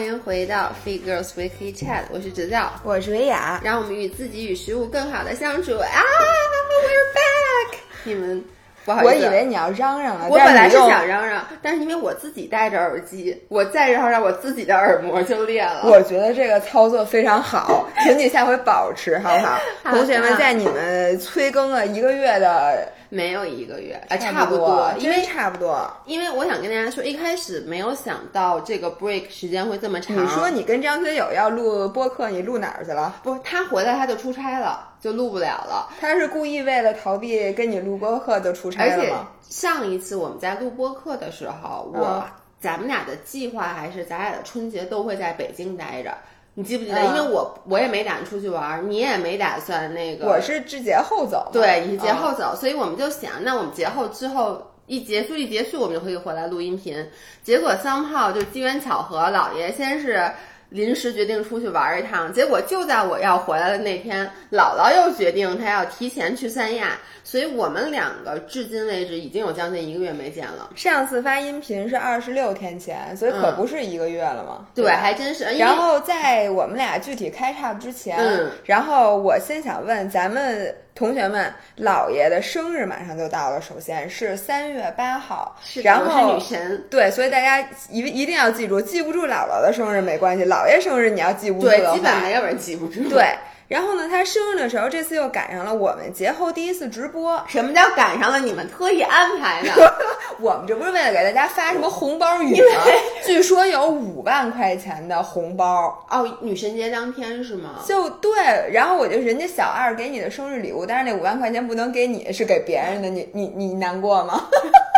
欢迎回到 Fit Girls Weekly Chat，我是哲教，我是维雅，让我们与自己与食物更好的相处啊！We're back，你们不好意思，我以为你要嚷嚷了，我本来是想嚷嚷，但是因为我自己戴着耳机，我再嚷嚷，我自己的耳膜就裂了。我觉得这个操作非常好，请你下回保持好不好？同学们，在你们催更了一个月的。没有一个月，啊，差不多，因为差不多，因为我想跟大家说，一开始没有想到这个 break 时间会这么长。你说你跟张学友要录播客，你录哪儿去了？不，他回来他就出差了，就录不了了。他是故意为了逃避跟你录播客就出差了吗？而且上一次我们在录播客的时候，我咱们俩的计划还是咱俩的春节都会在北京待着。你记不记得？因为我我也没打算出去玩，你也没打算那个。我是至节后走。对，你是节后走，所以我们就想，那我们节后之后一结束一结束，我们就可以回来录音频。结果三炮就机缘巧合，姥爷先是。临时决定出去玩一趟，结果就在我要回来的那天，姥姥又决定她要提前去三亚，所以我们两个至今为止已经有将近一个月没见了。上次发音频是二十六天前，所以可不是一个月了吗？对，还真是。然后在我们俩具体开叉之前，然后我先想问咱们。同学们，姥爷的生日马上就到了。首先是三月八号，然后是女神，对，所以大家一一定要记住，记不住姥姥的生日没关系，姥爷生日你要记不住的话，基本没有人记不住。对。然后呢，他生日的时候，这次又赶上了我们节后第一次直播。什么叫赶上了？你们特意安排的？我们这不是为了给大家发什么红包雨吗？据说有五万块钱的红包哦，女神节当天是吗？就对，然后我就人家小二给你的生日礼物，但是那五万块钱不能给你，是给别人的，你你你难过吗？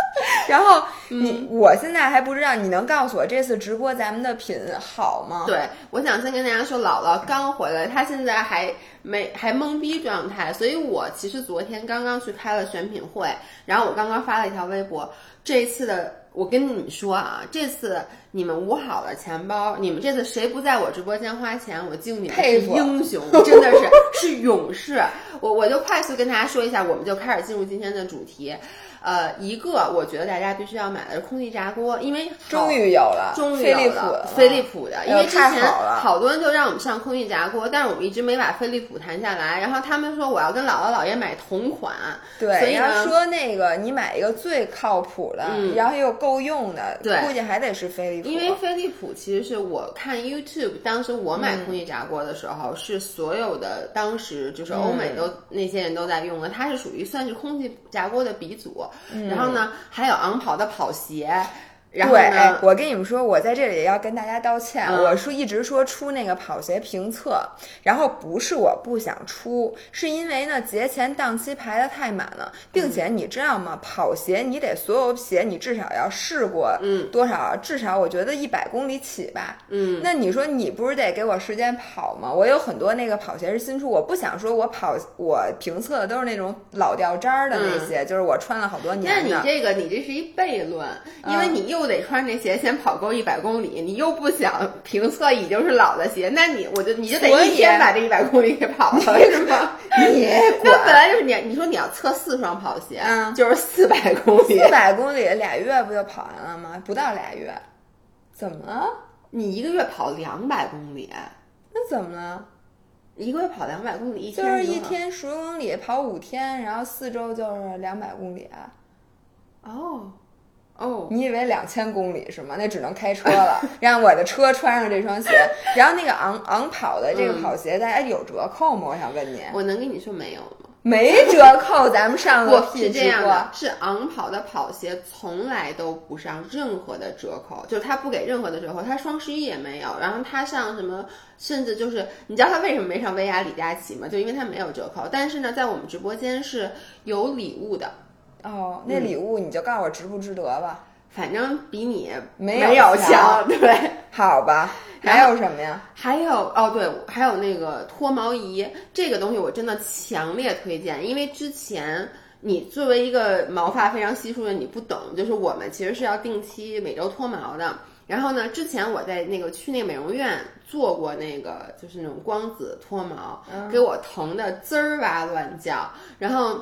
然后你，我现在还不知道，你能告诉我这次直播咱们的品好吗？对，我想先跟大家说，姥姥刚回来，她现在还没还懵逼状态，所以我其实昨天刚刚去开了选品会，然后我刚刚发了一条微博，这一次的，我跟你们说啊，这次你们捂好了钱包，你们这次谁不在我直播间花钱，我敬你们是英雄，真的是是勇士。我我就快速跟大家说一下，我们就开始进入今天的主题。呃，一个我觉得大家必须要买的是空气炸锅，因为终于有了，终于飞利浦飞利浦的，因为之前好多人就让我们上空气炸锅，但是我们一直没把飞利浦谈下来。然后他们说我要跟姥姥姥爷买同款，对，所以说那个你买一个最靠谱的，然后又够用的，对，估计还得是飞利浦。因为飞利浦其实是我看 YouTube，当时我买空气炸锅的时候是所有的当时就是欧美都那些人都在用的，它是属于算是空气炸锅的鼻祖。然后呢，还有昂跑的跑鞋。对，我跟你们说，我在这里也要跟大家道歉。我说一直说出那个跑鞋评测，然后不是我不想出，是因为呢节前档期排的太满了，并且你知道吗？跑鞋你得所有鞋你至少要试过，嗯，多少？至少我觉得一百公里起吧，嗯。那你说你不是得给我时间跑吗？我有很多那个跑鞋是新出，我不想说我跑我评测的都是那种老掉渣儿的那些，就是我穿了好多年的。那你这个你这是一悖论，因为你又。不得穿这鞋先跑够一百公里，你又不想评测已经是老的鞋，那你我就你就得一天把这一百公里给跑了，是吗？你那本来就是你，你说你要测四双跑鞋，嗯，就是四百公里，四百公里俩月不就跑完了吗？不到俩月，怎么了？你一个月跑两百公里，那怎么了？一个月跑两百公里，一天就是一天十公里，跑五天，然后四周就是两百公里。哦。哦，你以为两千公里是吗？那只能开车了，让我的车穿上这双鞋。然后那个昂昂跑的这个跑鞋，大家有折扣吗？我想问你，我能跟你说没有吗？没折扣，咱们上个是这样的，是昂跑的跑鞋从来都不上任何的折扣，就是他不给任何的折扣，他双十一也没有，然后他上什么，甚至就是你知道他为什么没上薇娅、李佳琦吗？就因为他没有折扣。但是呢，在我们直播间是有礼物的。哦，那礼物你就告诉我值不值得吧，反正比你没有强，对，好吧。还有什么呀？还有哦，对，还有那个脱毛仪，这个东西我真的强烈推荐，因为之前你作为一个毛发非常稀疏的，你不懂，就是我们其实是要定期每周脱毛的。然后呢，之前我在那个去那个美容院做过那个，就是那种光子脱毛，给我疼的滋儿哇乱叫，然后。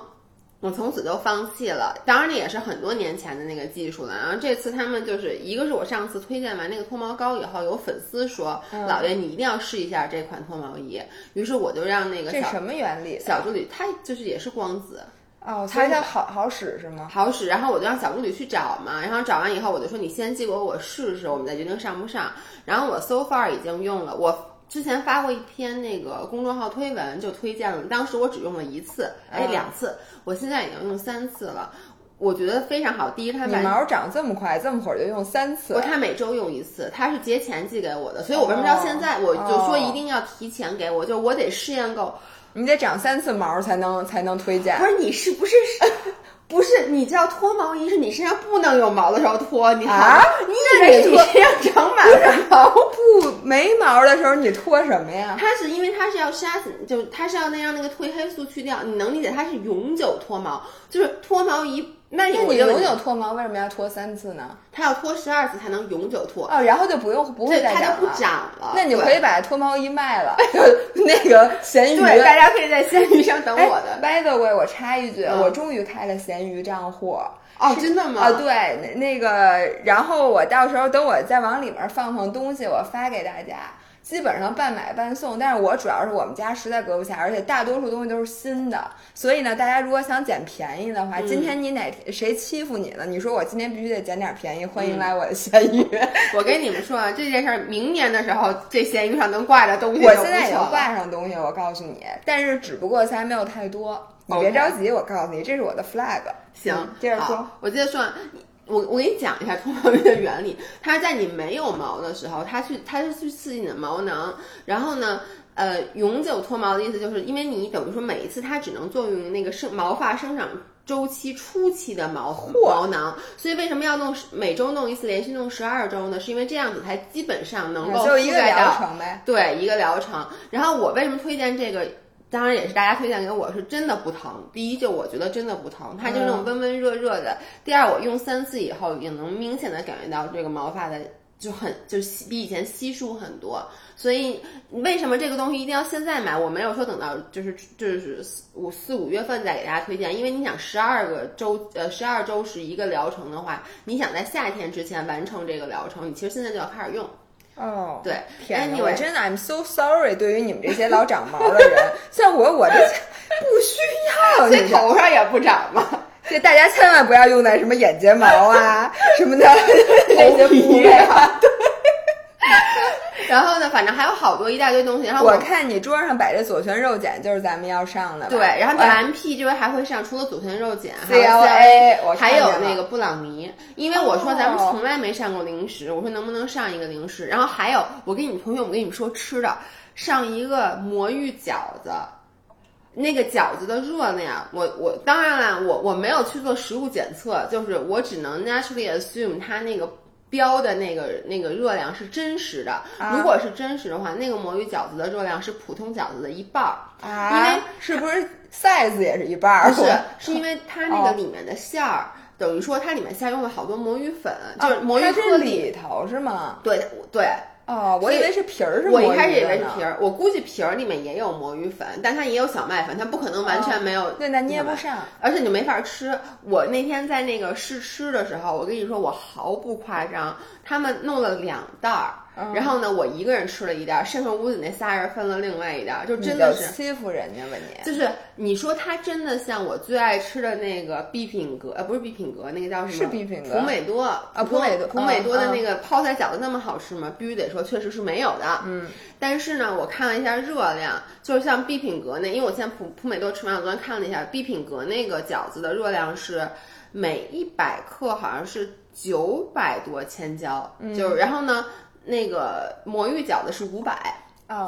我从此都放弃了。当然，那也是很多年前的那个技术了。然后这次他们就是一个是我上次推荐完那个脱毛膏以后，有粉丝说：“老爷，你一定要试一下这款脱毛仪。”于是我就让那个这什么原理？小助理他就是也是光子。哦，它它好好使是吗？好使，然后我就让小助理去找嘛，然后找完以后我就说你先寄给我，我试试，我们再决定上不上。然后我 so far 已经用了，我之前发过一篇那个公众号推文就推荐了，当时我只用了一次，哎两次，我现在已经用三次了，我觉得非常好。第一，它你毛长这么快，这么会儿就用三次？不，它每周用一次，它是节前寄给我的，所以我为什么到现在我就说一定要提前给我，就我得试验够。你得长三次毛才能才能推荐。不是你是不是 不是？你知道脱毛仪是你身上不能有毛的时候脱，你啊？你以为你身上长满了毛不没毛的时候你脱什么呀？它是因为它是要杀死，就它是要那样那个褪黑素去掉。你能理解它是永久脱毛，就是脱毛仪。那你永久脱毛为什么要脱三次呢？它要脱十二次才能永久脱哦，然后就不用不会再长了，它就不长了。那你可以把脱毛仪卖了，那个闲鱼，对，大家可以在闲鱼上等我的。By the way，我插一句，我终于开了闲鱼账户。哦，真的吗？啊，对，那个，然后我到时候等我再往里面放放东西，我发给大家。基本上半买半送，但是我主要是我们家实在搁不下，而且大多数东西都是新的，所以呢，大家如果想捡便宜的话，今天你哪天谁欺负你了？你说我今天必须得捡点便宜，欢迎来我的闲鱼。我跟你们说啊，这件事儿明年的时候，这闲鱼上能挂着东西，我现在已经挂上东西，我告诉你，但是只不过才没有太多，你别着急，我告诉你，这是我的 flag。行，接着说，我接着说。我我给你讲一下脱毛仪的原理，它是在你没有毛的时候，它去它是去刺激你的毛囊，然后呢，呃，永久脱毛的意思就是因为你等于说每一次它只能作用于那个生毛发生长周期初期的毛毛囊，所以为什么要弄每周弄一次，连续弄十二周呢？是因为这样子才基本上能够覆盖到对一个疗程。然后我为什么推荐这个？当然也是大家推荐给我，是真的不疼。第一，就我觉得真的不疼，它就那种温温热热的。第二，我用三次以后，也能明显的感觉到这个毛发的就很就比以前稀疏很多。所以为什么这个东西一定要现在买？我没有说等到就是就是五四五月份再给大家推荐，因为你想十二个周呃十二周是一个疗程的话，你想在夏天之前完成这个疗程，你其实现在就要开始用。哦，对，天哪，我真的，I'm so sorry。对于你们这些老长毛的人，像我，我这不需要，这头上也不长嘛。这大家千万不要用在什么眼睫毛啊什么的那些部位啊。对。然后呢，反正还有好多一大堆东西。然后我看你桌上摆着左旋肉碱，就是咱们要上的。对，然后 M P 这边还会上，除了左旋肉碱，还有 C L A，还有那个布朗尼。因为我说咱们从来没上过零食，我说能不能上一个零食？然后还有，我跟你们同学，我跟你们说吃的，上一个魔芋饺子，那个饺子的热量，我我当然了，我我没有去做食物检测，就是我只能 naturally assume 它那个。标的那个那个热量是真实的，如果是真实的话，那个魔芋饺子的热量是普通饺子的一半儿啊，因为是不是 size 也是一半儿？不是，是因为它那个里面的馅儿，等于说它里面下用了好多魔芋粉，就是魔芋颗里头是吗？对对。哦，我以为是皮儿是。我一开始以为是皮儿，我估计皮儿里面也有魔芋粉，但它也有小麦粉，它不可能完全没有。对，那捏不上，而且你就没法吃。我那天在那个试吃的时候，我跟你说，我毫不夸张，他们弄了两袋儿。然后呢，我一个人吃了一袋，剩下屋子那仨人分了另外一袋，就真的是欺负人家吧你？就是你说它真的像我最爱吃的那个必品阁，呃，不是必品阁，那个叫什么？是必品阁。普美多啊，普美多，普美多的那个泡菜饺子那么好吃吗？必须得说，确实是没有的。嗯。但是呢，我看了一下热量，就是像必品阁那，因为我现在普普美多吃完，我昨天看了一下必品阁那个饺子的热量是每一百克好像是九百多千焦，就是然后呢。那个魔芋饺子是五百，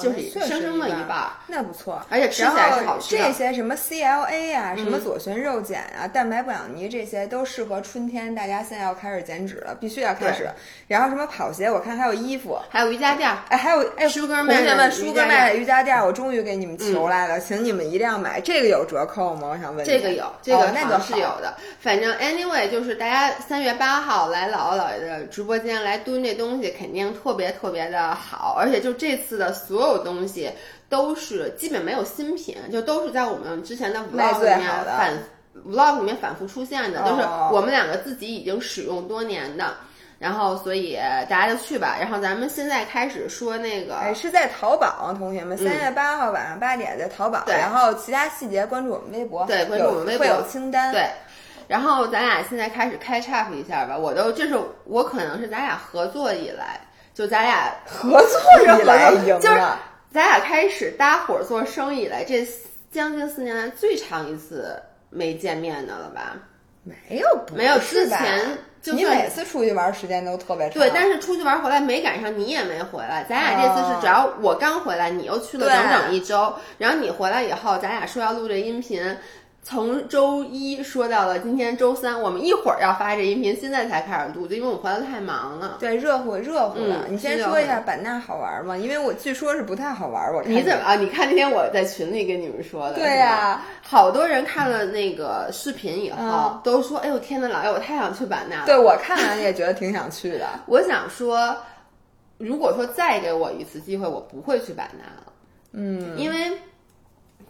就是生生的一半，那不错，而且吃起来是好吃这些什么 CLA 啊，什么左旋肉碱啊，蛋白布朗尼这些都适合春天，大家现在要开始减脂了，必须要开始。然后什么跑鞋，我看还有衣服，还有瑜伽垫，哎，还有哎，同学们，舒哥卖的瑜伽垫，我终于给你们求来了，请你们一定要买。这个有折扣吗？我想问。这个有，这个那个是有的。反正 anyway，就是大家三月八号来姥姥姥爷的直播间来蹲这东西，肯定特别特别的好，而且就这次的所有东西都是基本没有新品，就都是在我们之前的 vlog 里面反 vlog 里面反复出现的，都是哦我们两个自己已经使用多年的。然后，所以大家就去吧。然后咱们现在开始说那个，哎，是在淘宝，同学们，三月八号晚上八点在淘宝，对。然后其他细节关注我们微博，对关注我们微博。有会有清单，对，然后咱俩现在开始开 c h a p 一下吧。我都这是我可能是咱俩合作以来，就咱俩合作以来赢就是了，咱俩开始搭伙做生意以来，这将近四年来最长一次没见面的了吧？没有，不没有，之前就你每次出去玩时间都特别长，对，但是出去玩回来没赶上，你也没回来。咱俩这次是哦只要我刚回来，你又去了整整一周，然后你回来以后，咱俩说要录这音频。从周一说到了今天周三，我们一会儿要发这音频，现在才开始录，就因为我回来太忙了。对热乎热乎的。嗯你先说一下版纳好玩吗？因为我据说是不太好玩，我看你怎么啊？你看那天我在群里跟你们说的，对呀、呀好多人看了那个视频以后，嗯都说：“哎呦天呐，老爷，我太想去版纳了。”对我看完也觉得挺想去的。我想说，如果说再给我一次机会，我不会去版纳了。嗯，因为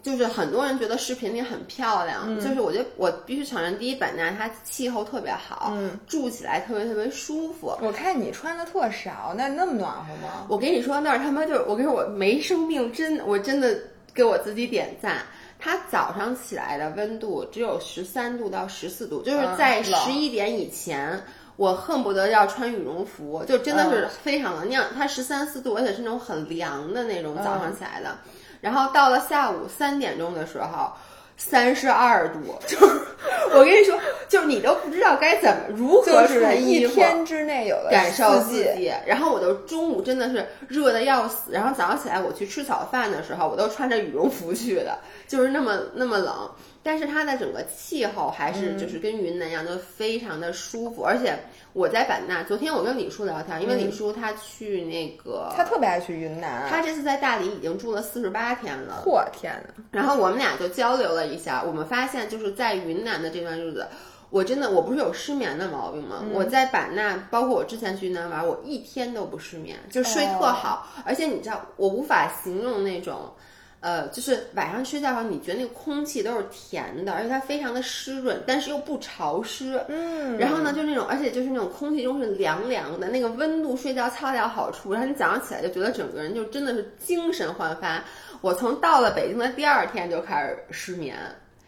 就是很多人觉得视频里很漂亮，嗯就是我觉得我必须承认，第一，版纳它气候特别好，嗯，住起来特别特别舒服。我看你穿的特少，那那么暖和吗？我跟你说，那儿他妈就是我跟你说，我没生病，真我真的给我自己点赞。它早上起来的温度只有十三度到十四度，就是在十一点以前，我恨不得要穿羽绒服，就真的是非常冷。你想，它十三四度，而且是那种很凉的那种早上起来的。然后到了下午三点钟的时候，三十二度，就 是我跟你说，就是你都不知道该怎么如何就是一。天之内有了感受四季，季，然后我都中午真的是热的要死，然后早上起来我去吃早饭的时候，我都穿着羽绒服去的，就是那么那么冷，但是它的整个气候还嗯。是就是跟云南一样，都非常的舒服，而且我在版纳，昨天我跟李叔聊天，因为李叔他去那个，他特别爱去云南。他这次在大理已经住了四十八天了，我天呐，然后我们俩就交流了一下，我们发现就是在云南的这段日子，我真的我不是有失眠的毛病吗？我在版纳，包括我之前去云南玩，我一天都不失眠，就睡特好，而且你知道，我无法形容那种。呃，就是晚上睡觉的时候，你觉得那个空气都是甜的，而且它非常的湿润，但是又不潮湿。嗯，然后呢，就那种，而且就是那种空气中是凉凉的，那个温度睡觉恰到好处。然后你早上起来就觉得整个人就真的是精神焕发。我从到了北京的第二天就开始失眠，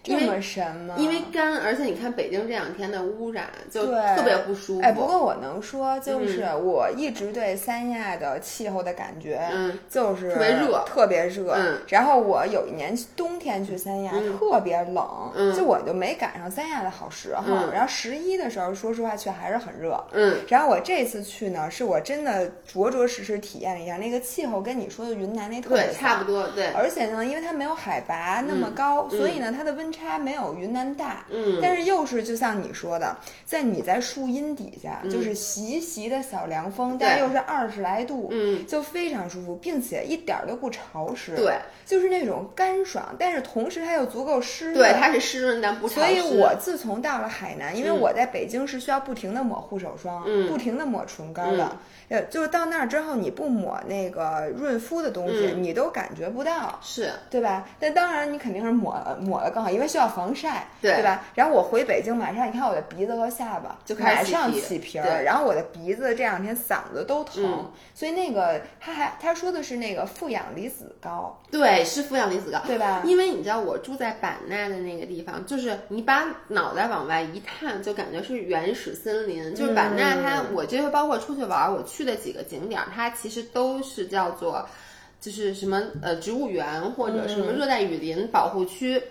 这么神吗？因为干，而且你看北京这两天的污染就特别不舒服。哎，不过我能说，就是我一直对三亚的气候的感觉，嗯，就是特别热。特别热。嗯。然后我有一年冬天去三亚，特别冷，嗯。就我就没赶上三亚的好时候。嗯。然后十一的时候，说实话却还是很热。嗯，然后我这次去呢，是我真的着着实实体验了一下那个气候，跟你说的云南那特别，差不多，对，而且呢，因为它没有海拔那么高，所以呢，它的温差没有云南大。嗯但是又是就像你说的，在你在树荫底下，嗯就是习习的小凉风，但又是二十来度，嗯，就非常舒服，并且一点儿都不潮湿。对，就是那种干爽，但是同时它又足够湿润。对，它是湿润但不潮所。以我自从到了海南，因为我在北京是需要不停的抹护手霜，嗯不停的抹唇膏的。呃，就是到那儿之后，你不抹那个润肤的东西，嗯你都感觉不到。是对吧？但当然你肯定是抹了抹了更好，因为需要防晒，对吧？然后我回北京，马上你看我的鼻子和下巴就开马上始起皮儿，对然后我的鼻子这两天嗓子都疼，嗯所以那个他还他说的是那个负氧离子高，对，是负氧离子高，对吧？因为你知道我住在版纳的那个地方，就是你把脑袋往外一探，就感觉是原始森林。就是版纳它，嗯我这回包括出去玩，我去的几个景点儿，它其实都是叫做，就是什么呃植物园或者什么热带雨林保护区。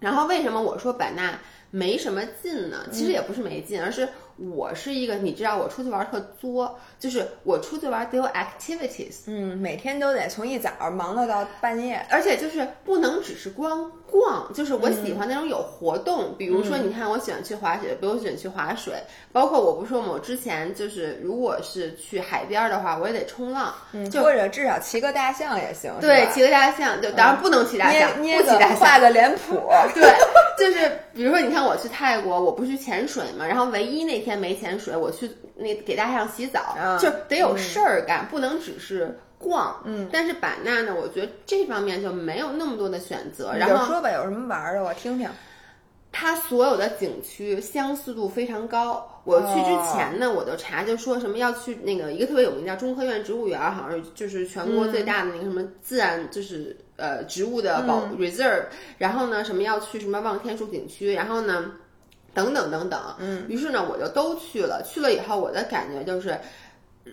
然后为什么我说版纳没什么劲呢？其实也不是没劲，而是我是一个，你知道我出去玩特作，就是我出去玩得有 activities。嗯，每天都得从一早忙到到半夜。而且就是不能只是光逛，就是我喜欢那种有活动。比如说，你看，我喜欢去滑雪，比如我喜欢去滑水，包括我不是说嘛，我之前就是如果是去海边的话，我也得冲浪，就或者至少骑个大象也行，对，骑个大象，就当然不能骑大象，捏捏个不骑大象，画个脸谱，对，就是比如说，你看我去泰国，我不去潜水嘛，然后唯一那天没潜水，我去那给大象洗澡，嗯就得有事儿干，不能只是逛。嗯，但是版纳呢，我觉得这方面就没有那么多的选择，然后说吧，有什么玩儿的，我听听。它所有的景区相似度非常高。我去之前呢，我就查，就说什么要去那个一个特别有名叫中科院植物园，好像就是全国最大的那个什么自然就是呃植物的保 reserve。然后呢，什么要去什么望天树景区，然后呢，等等等等。嗯，于是呢，我就都去了。去了以后，我的感觉就是。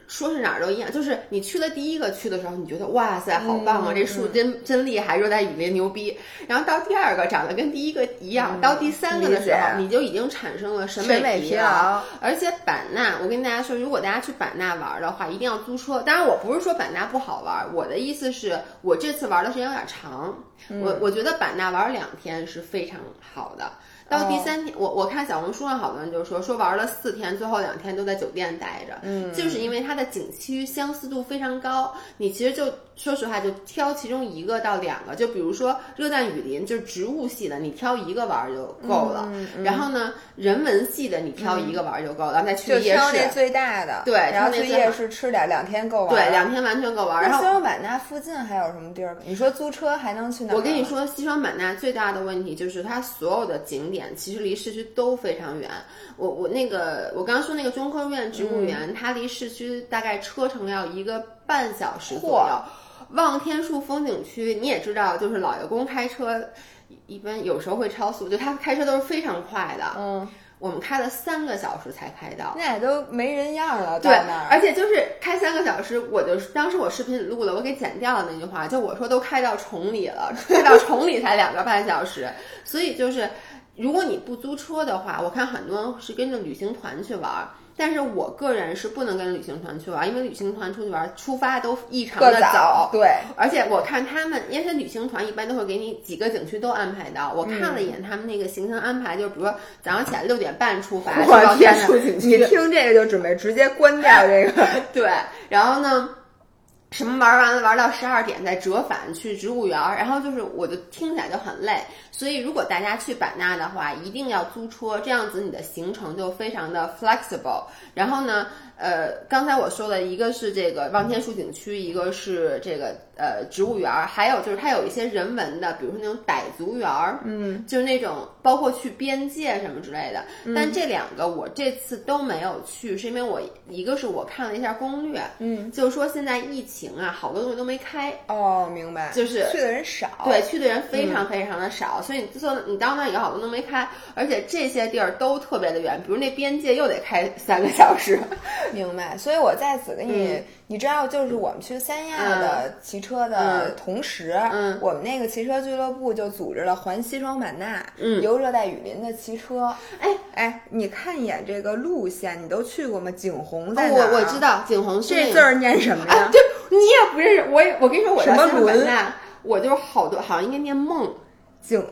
说是哪儿都一样，就是你去了第一个去的时候，你觉得哇塞，好棒啊，这树真真厉害，热带雨林牛逼。然后到第二个长得跟第一个一样，到第三个的时候，你就已经产生了审美疲劳。而且版纳，我跟大家说，如果大家去版纳玩的话，一定要租车。当然，我不是说版纳不好玩，我的意思是我这次玩的时间有点长，我我觉得版纳玩两天是非常好的。到第三天，我我看小红书上好多人就说说玩了四天，最后两天都在酒店待着，嗯，就是因为它的景区相似度非常高。你其实就说实话，就挑其中一个到两个，就比如说热带雨林，就是植物系的，你挑一个玩就够了。然后呢，人文系的你挑一个玩就够了，再去夜市。那最大的，对，然后去夜市吃点，两天够玩。对，两天完全够玩。然后西双版纳附近还有什么地儿？你说租车还能去哪？我跟你说，西双版纳最大的问题就是它所有的景点其实离市区。都非常远，我我那个我刚刚说那个中科院植物园，它离市区大概车程要一个半小时左右。望天树风景区你也知道，就是老爷公开车一般有时候会超速，就他开车都是非常快的。嗯，我们开了三个小时才开到，那也都没人样了。对，而且就是开三个小时，我就当时我视频里录了，我给剪掉了那句话，就我说都开到崇礼了，开到崇礼才两个半小时，所以就是。如果你不租车的话，我看很多人是跟着旅行团去玩，但是我个人是不能跟旅行团去玩，因为旅行团出去玩出发都异常的早，对，而且我看他们，因为旅行团一般都会给你几个景区都安排到，我看了一眼他们那个行程安排，就比如说早上起来六点半出发，我天呐，你听这个就准备直接关掉 这个，对，然后呢？什么玩完了，玩到十二点再折返去植物园儿，然后就是我就听起来就很累，所以如果大家去版纳的话，一定要租车，这样子你的行程就非常的 flexible。然后呢？呃，刚才我说的一个是这个望天树景区，一个是这个呃植物园儿，还有就是它有一些人文的，比如说那种傣族园儿，嗯，就是那种包括去边界什么之类的。但这两个我这次都没有去，是因为我一个是我看了一下攻略，嗯，就是说现在疫情啊，好多东西都没开。哦，明白，就是去的人少，对，去的人非常非常的少，所以你坐你到那以后好多都没开，而且这些地儿都特别的远，比如那边界又得开三个小时。明白，所以我在此跟你，你知道，就是我们去三亚的骑车的同时，嗯，我们那个骑车俱乐部就组织了环西双版纳，嗯，游热带雨林的骑车。哎哎，你看一眼这个路线，你都去过吗？景洪在哪？我我知道景洪这字儿念什么呀？对，你也不认识，我也我跟你说，我什么轮？我就是好多，好像应该念梦。景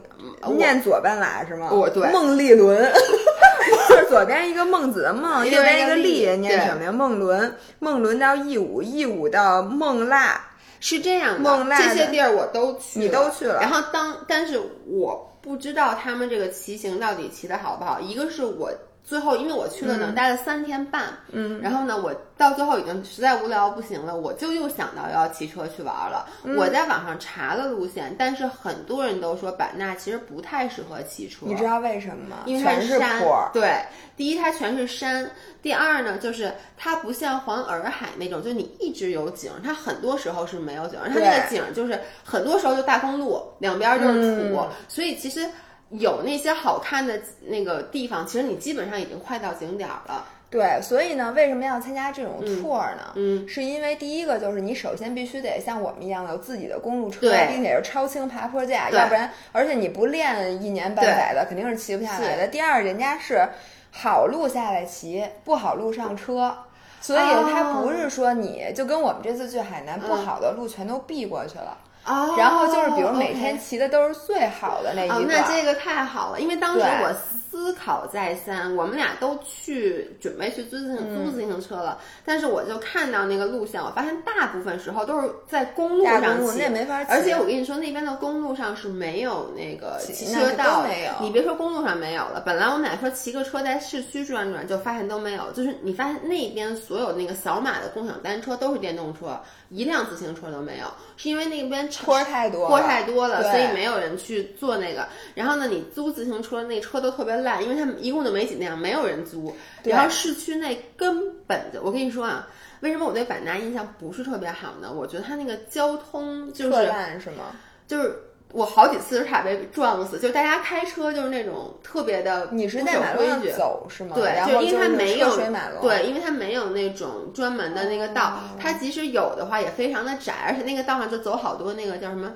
念左半拉是吗？我对孟丽伦，就是左边一个孟子的孟，右边一个立，念什么呀？孟伦，孟伦到义乌，义乌到孟腊，是这样的。孟腊这些地儿我都去，你都去了。然后当，但是我不知道他们这个骑行到底骑的好不好。一个是我最后，因为我去了能待了三天半，嗯，然后呢，我。到最后已经实在无聊不行了，我就又想到要骑车去玩了。我在网上查了路线，但是很多人都说版纳其实不太适合骑车。你知道为什么吗？因为它是山。对，第一它全是山，第二呢就是它不像环洱海那种，就你一直有景，它很多时候是没有景。它那个景就是很多时候就大公路，两边就是土，所以其实有那些好看的那个地方，其实你基本上已经快到景点了。对，所以呢，为什么要参加这种 tour 呢？嗯，是因为第一个就是你首先必须得像我们一样有自己的公路车，并且是超轻爬坡架，要不然，而且你不练一年半载的肯定是骑不下来的。第二，人家是好路下来骑，不好路上车，所以它不是说你就跟我们这次去海南，不好的路全都避过去了。然后就是比如每天骑的都是最好的那一段。那这个太好了，因为当时我。思考再三，我们俩都去准备去租自行租自行车了，但是我就看到那个路线，我发现大部分时候都是在公路上骑，那没法骑。而且我跟你说，那边的公路上是没有那个骑车道，没有。你别说公路上没有了，本来我们俩说骑个车在市区转转，就发现都没有。就是你发现那边所有那个扫码的共享单车都是电动车，一辆自行车都没有，是因为那边坡太多，坡太多了，所以没有人去坐那个。然后呢，你租自行车那车都特别烂，因为他们一共就没几辆，没有人租。然后市区内根本就，我跟你说啊，为什么我对版纳印象不是特别好呢？我觉得它那个交通就是烂，是吗？就是我好几次差点被撞死，就是大家开车就是那种特别的，你是在马路上走是吗？对，就因为它没有对，因为它没有那种专门的那个道，它即使有的话也非常的窄，而且那个道上就走好多那个叫什么。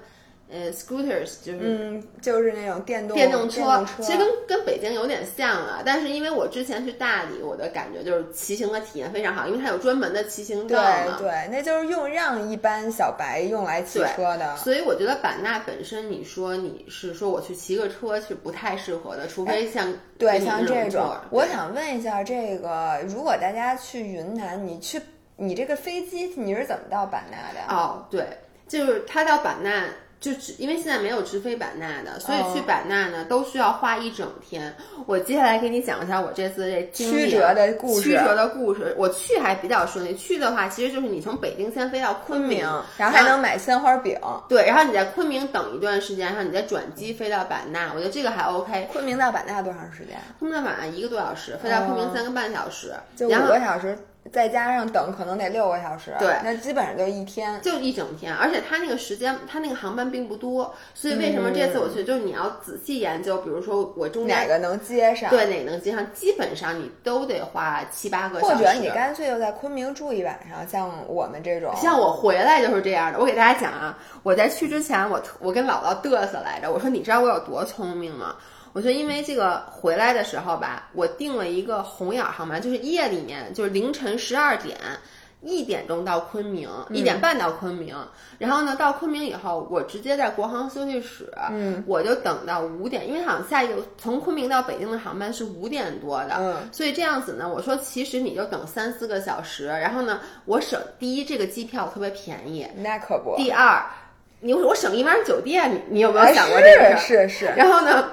呃，scooters 就是嗯，就是那种电动电动车，其实跟跟北京有点像啊。但是因为我之前去大理，我的感觉就是骑行的体验非常好，因为它有专门的骑行道嘛。对对，那就是用让一般小白用来骑车的。所以我觉得版纳本身，你说你是说我去骑个车是不太适合的，除非像对像这种。我想问一下，这个如果大家去云南，你去你这个飞机你是怎么到版纳的？哦，对，就是他到版纳。就只因为现在没有直飞版纳的，所以去版纳呢都需要花一整天。我接下来给你讲一下我这次这曲折的故事。曲折的故事，我去还比较顺利。去的话，其实就是你从北京先飞到昆明，然后还能买鲜花饼。对，然后你在昆明等一段时间，然后你再转机飞到版纳。我觉得这个还 OK。昆明到版纳多长时间？昆明到版纳一个多小时，飞到昆明三个半小时，就五个小时。再加上等，可能得六个小时。对，那基本上就一天，就一整天。而且它那个时间，它那个航班并不多，所以为什么这次我去，就是你要仔细研究，比如说我中间哪个能接上，对，哪个能接上，基本上你都得花七八个小时。或者你干脆就在昆明住一晚上，像我们这种。像我回来就是这样的。我给大家讲啊，我在去之前，我我跟姥姥嘚瑟来着，我说你知道我有多聪明吗？我说，因为这个回来的时候吧，我订了一个红眼航班，就是夜里面，就是凌晨十二点，一点钟到昆明，一点半到昆明。然后呢，到昆明以后，我直接在国航休息室，嗯，我就等到五点，因为好像下一个从昆明到北京的航班是五点多的，嗯，所以这样子呢，我说其实你就等三四个小时，然后呢，我省第一这个机票特别便宜，那可不。第二，你我省一晚上酒店，你你有没有想过这个？是是。然后呢？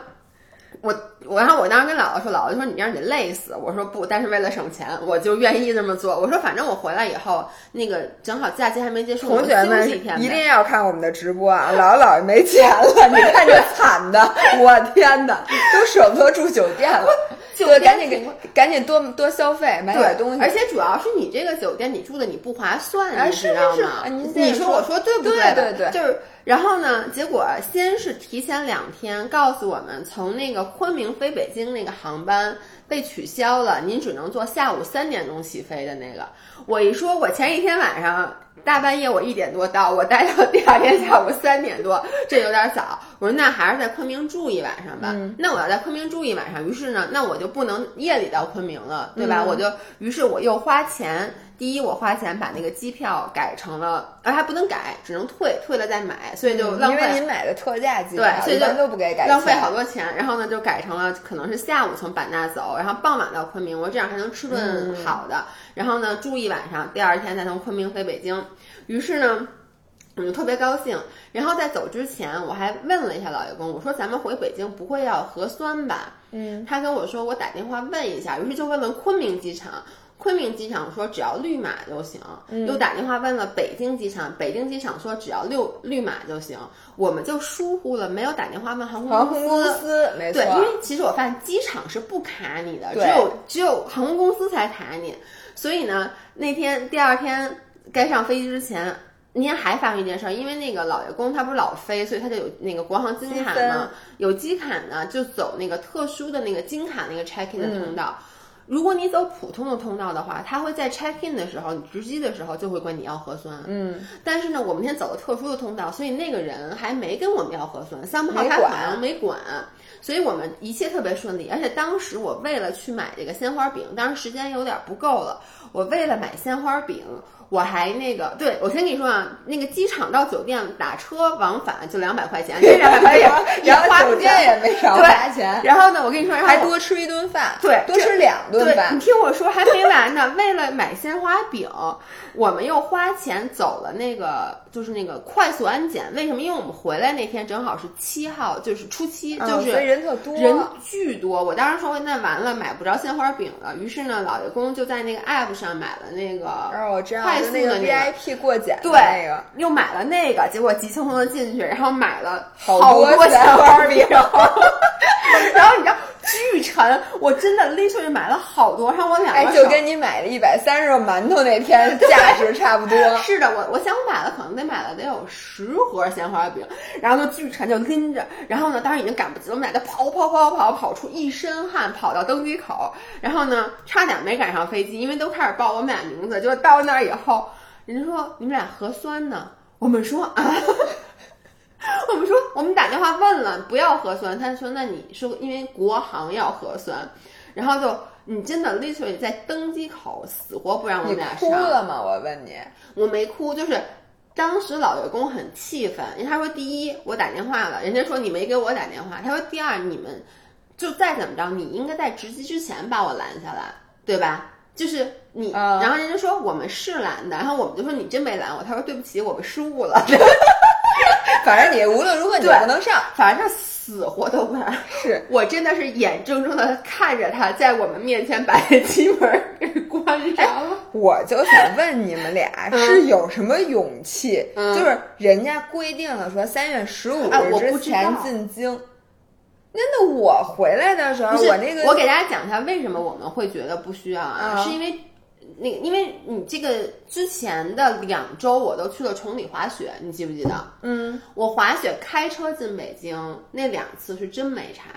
我我然后我当时跟姥姥说，姥姥说你这样得累死。我说不，但是为了省钱，我就愿意这么做。我说反正我回来以后，那个正好假期还没结束，同学们一定要看我们的直播啊！姥姥姥爷没钱了，你看这惨的，我天哪，都舍不得住酒店了，就赶紧给赶紧多多消费买点东西。而且主要是你这个酒店你住的你不划算，你知道吗？你说我说对不对？对对，就是。然后呢？结果先是提前两天告诉我们，从那个昆明飞北京那个航班被取消了，您只能坐下午三点钟起飞的那个。我一说，我前一天晚上大半夜我一点多到，我待到第二天下午三点多，这有点早。我说那还是在昆明住一晚上吧。那我要在昆明住一晚上，于是呢，那我就不能夜里到昆明了，对吧？我就于是我又花钱。第一，我花钱把那个机票改成了，而还不能改，只能退，退了再买，所以就浪费。因为您买的特价机票，对，所以就都不给改，浪费好多钱。然后呢，就改成了可能是下午从版纳走，然后傍晚到昆明，我这样还能吃顿好的。然后呢，住一晚上，第二天再从昆明飞北京。于是呢，我就特别高兴。然后在走之前，我还问了一下老爷公，我说咱们回北京不会要核酸吧？嗯，他跟我说我打电话问一下，于是就问问昆明机场。昆明机场说只要绿码就行，又打电话问了北京机场，北京机场说只要六绿码就行，我们就疏忽了，没有打电话问航空公司。没错，对，因为其实我发现机场是不卡你的，只有只有航空公司才卡你。所以呢，那天第二天该上飞机之前，那天还发生一件事儿，因为那个老爷公他不是老飞，所以他就有那个国航金卡嘛，有机卡呢，就走那个特殊的那个金卡那个 check in 的通道。如果你走普通的通道的话，他会在 check in 的时候，你值机的时候就会管你要核酸。嗯，但是呢，我们天走了特殊的通道，所以那个人还没跟我们要核酸，三号他好像没管，所以我们一切特别顺利。而且当时我为了去买这个鲜花饼，当时时间有点不够了，我为了买鲜花饼。我还那个，对我先跟你说啊，那个机场到酒店打车往返就两百块钱，这两百块钱也然后酒店也没少花钱，然后呢，我跟你说，还多吃一顿饭，对多吃两顿对，饭你。听我说还没完呢。为了买鲜花饼，我们又花钱走了那个，就是那个快速安检。为什么？因为我们回来那天正好是七号，就是初七，嗯就是所以人特多人巨多。我当时说那完了，买不着鲜花饼了。于是呢，老爷公就在那个 app 上买了那个哦，我知道快的那个 VIP 过检的对那个，又买了那个，结果急匆匆的进去，然后买了好多鲜花饼，然后你知道巨沉，我真的 literally 买了好多，然后我两哎。就跟你买了一百三十个馒头那天价值差不多。是的，我我想我买了，可能得买了得有十盒鲜花饼，然后就巨沉，就拎着，然后呢，当时已经赶不及了，我们俩就跑跑跑跑跑出一身汗，跑到登机口，然后呢，差点没赶上飞机，因为都开始报我们俩名字，就到那儿以后，人家说你们俩核酸呢，我们说啊。我们说，我们打电话问了，不要核酸。他说，那你是因为国航要核酸，然后就你真的 literally 在登机口死活不让我们俩上。哭了吗？我问你。我没哭，就是当时老员工很气愤，因为他说第一我打电话了，人家说你没给我打电话，他说第二你们就再怎么着，你应该在值机之前把我拦下来，对吧？就是你，嗯然后人家说我们是拦的，然后我们就说你真没拦我，他说对不起，我们失误了，反正你无论如何你不能上。反正死活都不让。是我真的是眼睁睁的看着他在我们面前把这机门给关上了。我就想问你们俩是有什么勇气？嗯就是人家规定了说三月十五哎日之前进京。那那我回来的时候，我那个我给大家讲一下为什么我们会觉得不需要啊，嗯是因为那因为你这个之前的两周我都去了崇礼滑雪，你记不记得？嗯我滑雪开车进北京那两次是真没查，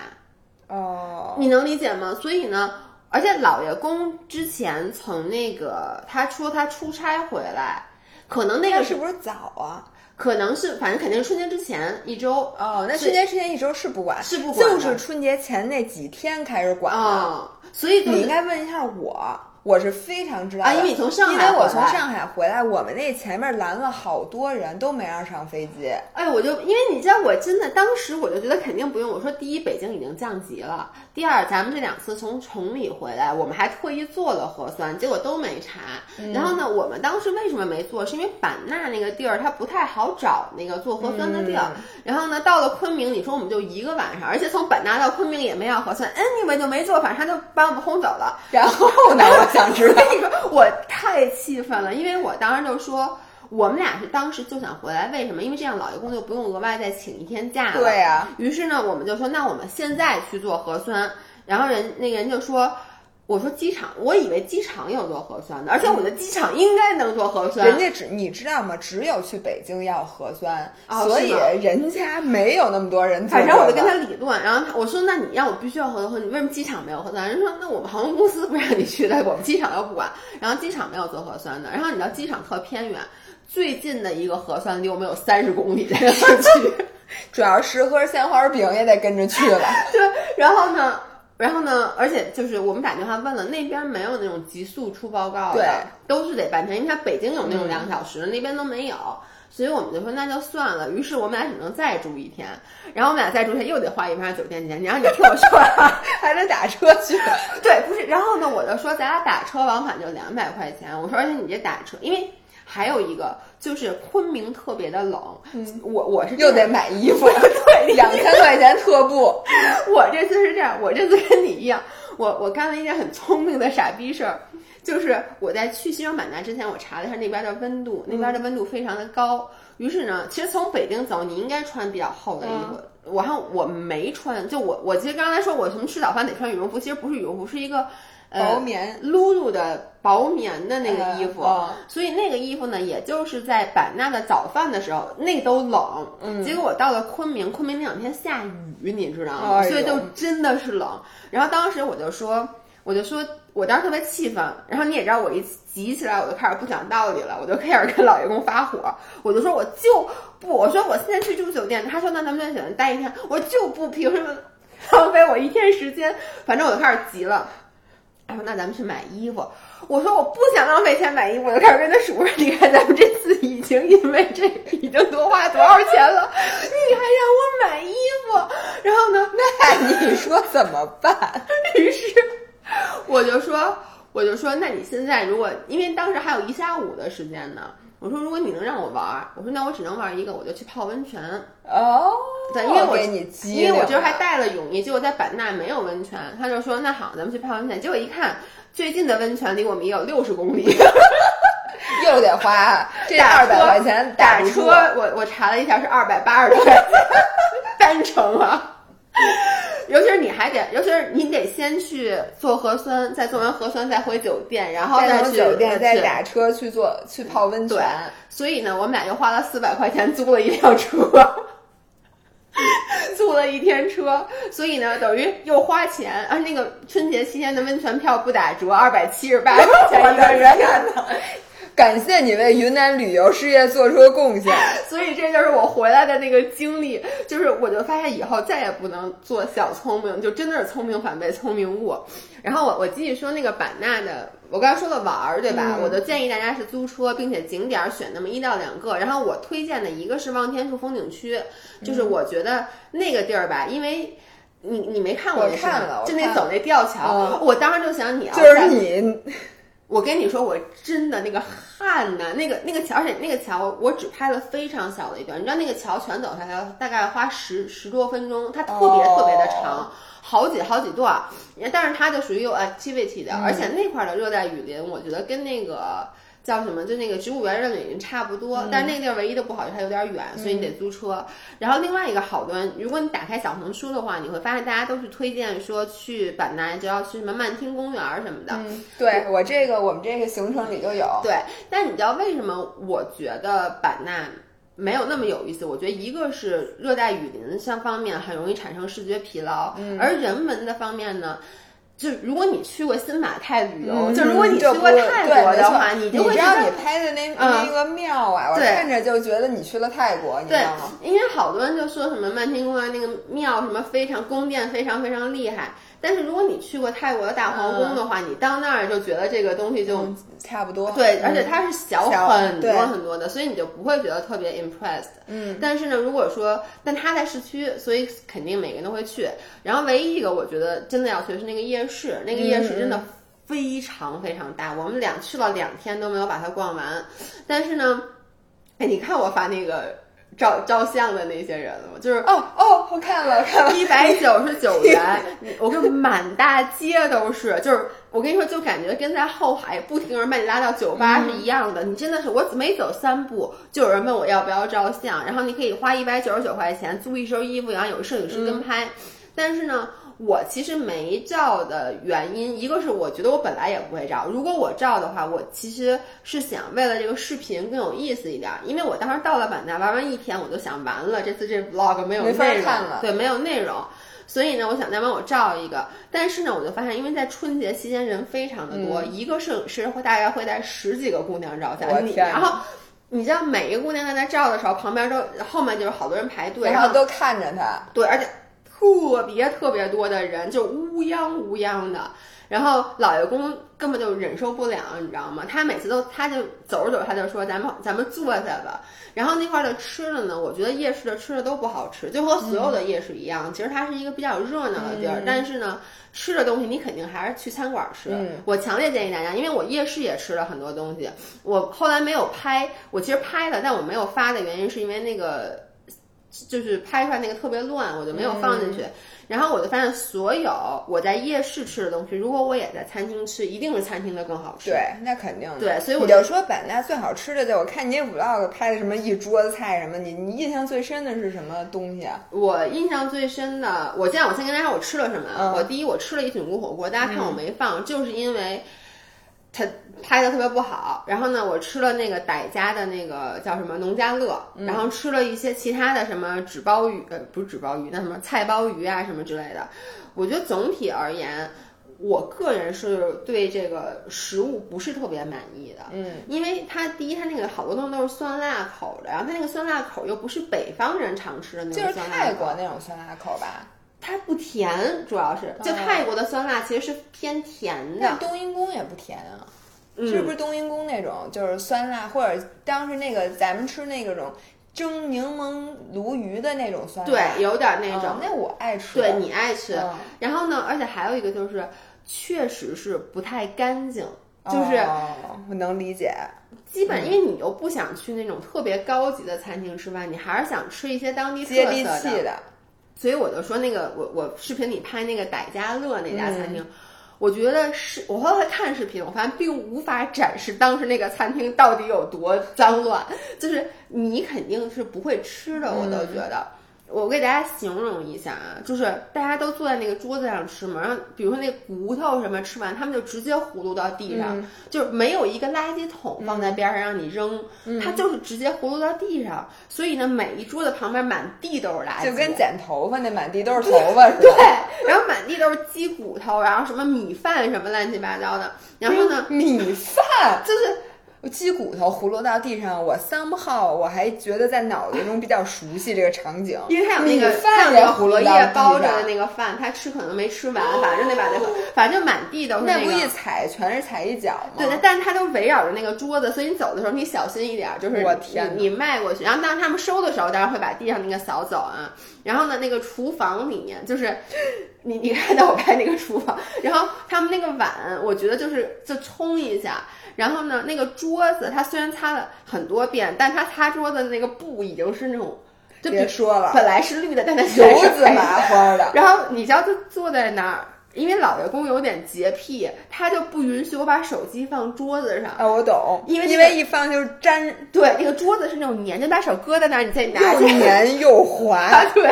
哦，你能理解吗？所以呢，而且老爷公之前从那个他说他出差回来，可能那个那是不是早啊？可能是反正肯定是春节之前一周哦，那春节之前一周是不管，是不管就是春节前那几天开始管的。啊、所以就是你应该问一下我，我是非常知道的啊因为你从上海因为我从上海回来，我们那前面拦了好多人，都没让上飞机。哎，我就因为你知道，我真的当时我就觉得肯定不用。我说，第一，北京已经降级了；第二，咱们这两次从崇礼回来，我们还特意做了核酸，结果都没查。然后呢，我们当时为什么没做？是因为版纳那个地儿它不太好找那个做核酸的地儿。然后呢，到了昆明，你说我们就一个晚上，而且从版纳到昆明也没要核酸，anyway 就没做，反正他就把我们轰走了。然后呢，我想知道我，跟你说，我太气愤了，因为我当时就说，我们俩是当时就想回来，为什么？因为这样老爷公就不用额外再请一天假了。对呀于是呢，我们就说，那我们现在去做核酸。然后人那个人就说。我说机场，我以为机场有做核酸的，而且我觉得机场应该能做核酸。人家只你知道吗？只有去北京要核酸，哦所以人家没有那么多人做反正我就跟他理论，然后他我说那你让我必须要核酸，你为什么机场没有核酸？人说那我们航空公司不让你去但，我们机场又不管。然后机场没有做核酸的，然后你知道机场特偏远，最近的一个核酸离我们有三十公里的市区。主要十盒鲜花饼也得跟着去了。对，然后呢，然后呢，而且就是我们打电话问了，那边没有那种急速出报告的，对，都是得半天，因为它北京有那种两小时的，那边都没有。所以我们就说那就算了，于是我们俩只能再住一天，然后我们俩再住一天又得花一晚上酒店钱。然后你听我说啊，还得打车去。对，不是，然后呢，我就说咱俩打车往返就两百块钱，我说而且你这打车，因为还有一个就是昆明特别的冷，我我是又得买衣服，对两千块钱特步。我这次是这样，我这次跟你一样，我我干了一件很聪明的傻逼事儿，就是我在去西双版纳之前，我查了一下那边的温度，那边的温度非常的高。于是呢，其实从北京走，你应该穿比较厚的衣服。我还我没穿，就我我其实刚才说我什么吃早饭得穿羽绒服，其实不是羽绒服，是一个呃薄棉露露的薄棉的那个衣服。嗯嗯所以那个衣服呢，也就是在版纳的早饭的时候，那都冷。嗯，结果我到了昆明，昆明那两天下雨，你知道吗？哎所以就真的是冷。然后当时我就说，我就说，我当时特别气愤。然后你也知道，我一急起来，我就开始不讲道理了，我就开始跟老爷公发火。我就说，我就不，我说我现在去住酒店。他说，那咱们在酒店待一天，我就不，凭什么浪费我一天时间？反正我就开始急了。他说那咱们去买衣服。我说我不想浪费钱买衣服，我就开始跟他数说，你看咱们这次已经因为这已经多花多少钱了，你还让我买衣服，然后呢，那你说怎么办？于是我就说，我就说，那你现在如果因为当时还有一下午的时间呢。我说，如果你能让我玩，我说那我只能玩一个，我就去泡温泉。哦，对，因为我给你因为我这还带了泳衣，结果在版纳没有温泉，他就说那好，咱们去泡温泉。结果一看，最近的温泉离我们也有六十公里，又得花这二百块钱打车。我我查了一下，是二百八十多块钱 单程啊。尤其是你还得，尤其是你得先去做核酸，再做完核酸再回酒店，然后再去酒店再打车去做去泡温泉。所以呢，我们俩就花了四百块钱租了一辆车，租了一天车。所以呢，等于又花钱啊。那个春节期间的温泉票不打折，二百七十八块钱一个人。感谢你为云南旅游事业做出的贡献，所以这就是我回来的那个经历，就是我就发现以后再也不能做小聪明，就真的是聪明反被聪明误。然后我我继续说那个版纳的，我刚才说了玩儿对吧？我就建议大家是租车，并且景点选那么一到两个。然后我推荐的一个是望天树风景区，就是我觉得那个地儿吧，因为你你没看过，我看了，就那走那吊桥，我当时就想你啊，就是你。我跟你说，我真的那个汗呐，那个那个桥，而且那个桥我只拍了非常小的一段，你知道那个桥全走下来要大概花十十多分钟，它特别特别的长，好几好几段，但是它就属于有 activity 的，而且那块的热带雨林，我觉得跟那个。叫什么？就那个植物园认领差不多，但是那地儿唯一的不好就是它有点远，所以你得租车。然后另外一个好端，如果你打开小红书的话，你会发现大家都是推荐说去版南就要去什么曼听公园什么的。嗯，对我这个我们这个行程里就有。对，但你知道为什么我觉得版纳没有那么有意思？我觉得一个是热带雨林相方面很容易产生视觉疲劳，而人文的方面呢？就如果你去过新马泰旅游，就如果你去过泰国的话，你就会知道你拍的那那个庙啊，我看着就觉得你去了泰国，你知道吗？因为好多人就说什么曼听公园那个庙什么非常宫殿非常非常厉害。但是如果你去过泰国的大皇宫的话，你到那儿就觉得这个东西就差不多。对，而且它是小很多很多的，所以你就不会觉得特别 impressed。嗯。但是呢，如果说，但它在市区，所以肯定每个人都会去。然后唯一一个我觉得真的要去的是那个夜市，那个夜市真的非常非常大。我们俩去了两天都没有把它逛完。但是呢，哎，你看我发那个。照照相的那些人了，就是哦哦，我看了看了，一百九十九元，我跟满大街都是，就是我跟你说，就感觉跟在后海不停人把你拉到酒吧是一样的。你真的是，我每走三步就有人问我要不要照相，然后你可以花一百九十九块钱租一身衣服，然后有摄影师跟拍，但是呢。我其实没照的原因，一个是我觉得我本来也不会照，如果我照的话，我其实是想为了这个视频更有意思一点，因为我当时到了版纳玩完一天，我就想完了，这次这 vlog 没有内容，对，没有内容，所以呢，我想再帮我照一个，但是呢，我就发现，因为在春节期间人非常的多，一个摄影师会大概会带十几个姑娘照相，然后你知道每一个姑娘在那照的时候，旁边都后面就是好多人排队，然后都看着她，对，而且。特别特别多的人，就乌泱乌泱的，然后老爷公根本就忍受不了，你知道吗？他每次都，他就走着走着，他就说：“咱们咱们坐下吧。”然后那块的吃的呢，我觉得夜市的吃的都不好吃，就和所有的夜市一样。其实它是一个比较热闹的地儿，但是呢，吃的东西你肯定还是去餐馆吃。我强烈建议大家，因为我夜市也吃了很多东西，我后来没有拍，我其实拍了，但我没有发的原因是因为那个。就是拍出来那个特别乱，我就没有放进去。然后我就发现，所有我在夜市吃的东西，如果我也在餐厅吃，一定是餐厅的更好吃。对，那肯定的。对，所以我就说本来最好吃的，就我看你 vlog 拍的什么一桌子菜什么，你你印象最深的是什么东西啊？我印象最深的，我现在我先跟大家说我吃了什么。我第一，我吃了一菌菇火锅，大家看我没放，就是因为。他拍的特别不好，然后呢，我吃了那个傣家的那个叫什么农家乐，然后吃了一些其他的什么纸包鱼，呃，不是纸包鱼，那什么菜包鱼啊什么之类的。我觉得总体而言，我个人是对这个食物不是特别满意的。嗯，因为它第一，它那个好多东西都是酸辣口的，然后它那个酸辣口又不是北方人常吃的那种，就是泰国那种酸辣口吧。它不甜。甜，主要是就泰国的酸辣其实是偏甜的。冬阴功也不甜啊，是不是冬阴功那种就是酸辣，或者当时那个咱们吃那个种蒸柠檬鲈鱼的那种酸辣，对，有点那种。那我爱吃，对你爱吃。然后呢，而且还有一个就是，确实是不太干净，就是我能理解。基本因为你又不想去那种特别高级的餐厅吃饭，你还是想吃一些当地接地气的。所以我就说那个我我视频里拍那个傣家乐那家餐厅，我觉得是我后来看视频，我发现并无法展示当时那个餐厅到底有多脏乱，就是你肯定是不会吃的，我都觉得。我给大家形容一下啊，就是大家都坐在那个桌子上吃嘛，然后比如说那骨头什么吃完，他们就直接葫芦到地上，就是没有一个垃圾桶放在边上让你扔，它就是直接葫芦到地上。所以呢，每一桌子旁边满地都是垃圾，就跟剪头发那满地都是头发似的。对，然后满地都是鸡骨头，然后什么米饭什么乱七八糟的。然后呢，米饭就是。鸡骨头胡落到地上，我 somehow 我还觉得在脑子中比较熟悉这个场景，因为他有那个饭那个荷叶包着的那个饭，他吃可能没吃完，反正得把那个，反正满地都是那不一踩全是踩一脚吗？对，但是他都围绕着那个桌子，所以你走的时候你小心一点，就是我天，你迈过去，然后当他们收的时候，当然会把地上那个扫走啊。然后呢，那个厨房里面就是你你看到我拍那个厨房，然后他们那个碗，我觉得就是就冲一下。然后呢，那个桌子它虽然擦了很多遍，但它擦桌子的那个布已经是那种，就别说了，本来是绿的，但它油渍麻花的。然后你知道他坐在那儿，因为老爷公有点洁癖，他就不允许我把手机放桌子上。啊，我懂，因为因为一放就是粘。对，那个桌子是那种粘，就把手搁在那儿，你再拿又粘又滑。对。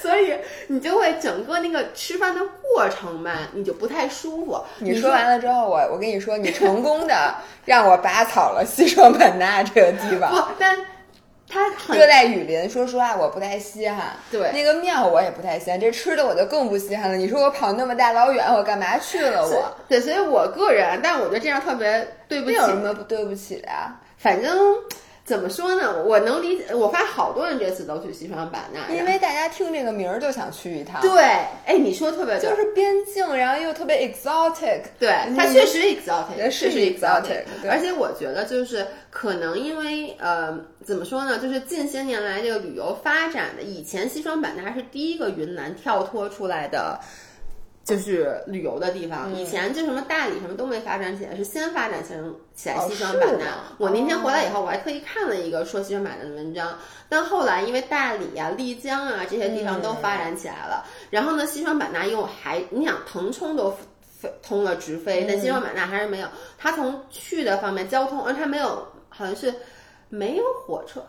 所以你就会整个那个吃饭的过程吧，你就不太舒服。你说完了之后，我我跟你说，你成功的让我拔草了西双版纳这个地方。不，但它热带雨林，说实话我不太稀罕。对，那个庙我也不太稀罕，这吃的我就更不稀罕了。你说我跑那么大老远，我干嘛去了？我对，所以我个人，但我觉得这样特别对不起。有什么不对不起的？反正。怎么说呢？我能理解。我发现好多人这次都去西双版纳，因为大家听这个名儿就想去一趟。对，哎，你说特别对，就是边境，然后又特别 exotic。对，它确实 exotic，确实 exotic。而且我觉得就是可能因为呃，怎么说呢？就是近些年来这个旅游发展的，以前西双版纳是第一个云南跳脱出来的。就是旅游的地方，以前就什么大理什么都没发展起来，是先发展起起来西双版纳。我那天回来以后，我还特意看了一个说西双版纳的文章，但后来因为大理啊、丽江啊这些地方都发展起来了，然后呢，西双版纳又还你想腾冲都飞通了直飞，但西双版纳还是没有。它从去的方面交通，而它没有，好像是没有火车。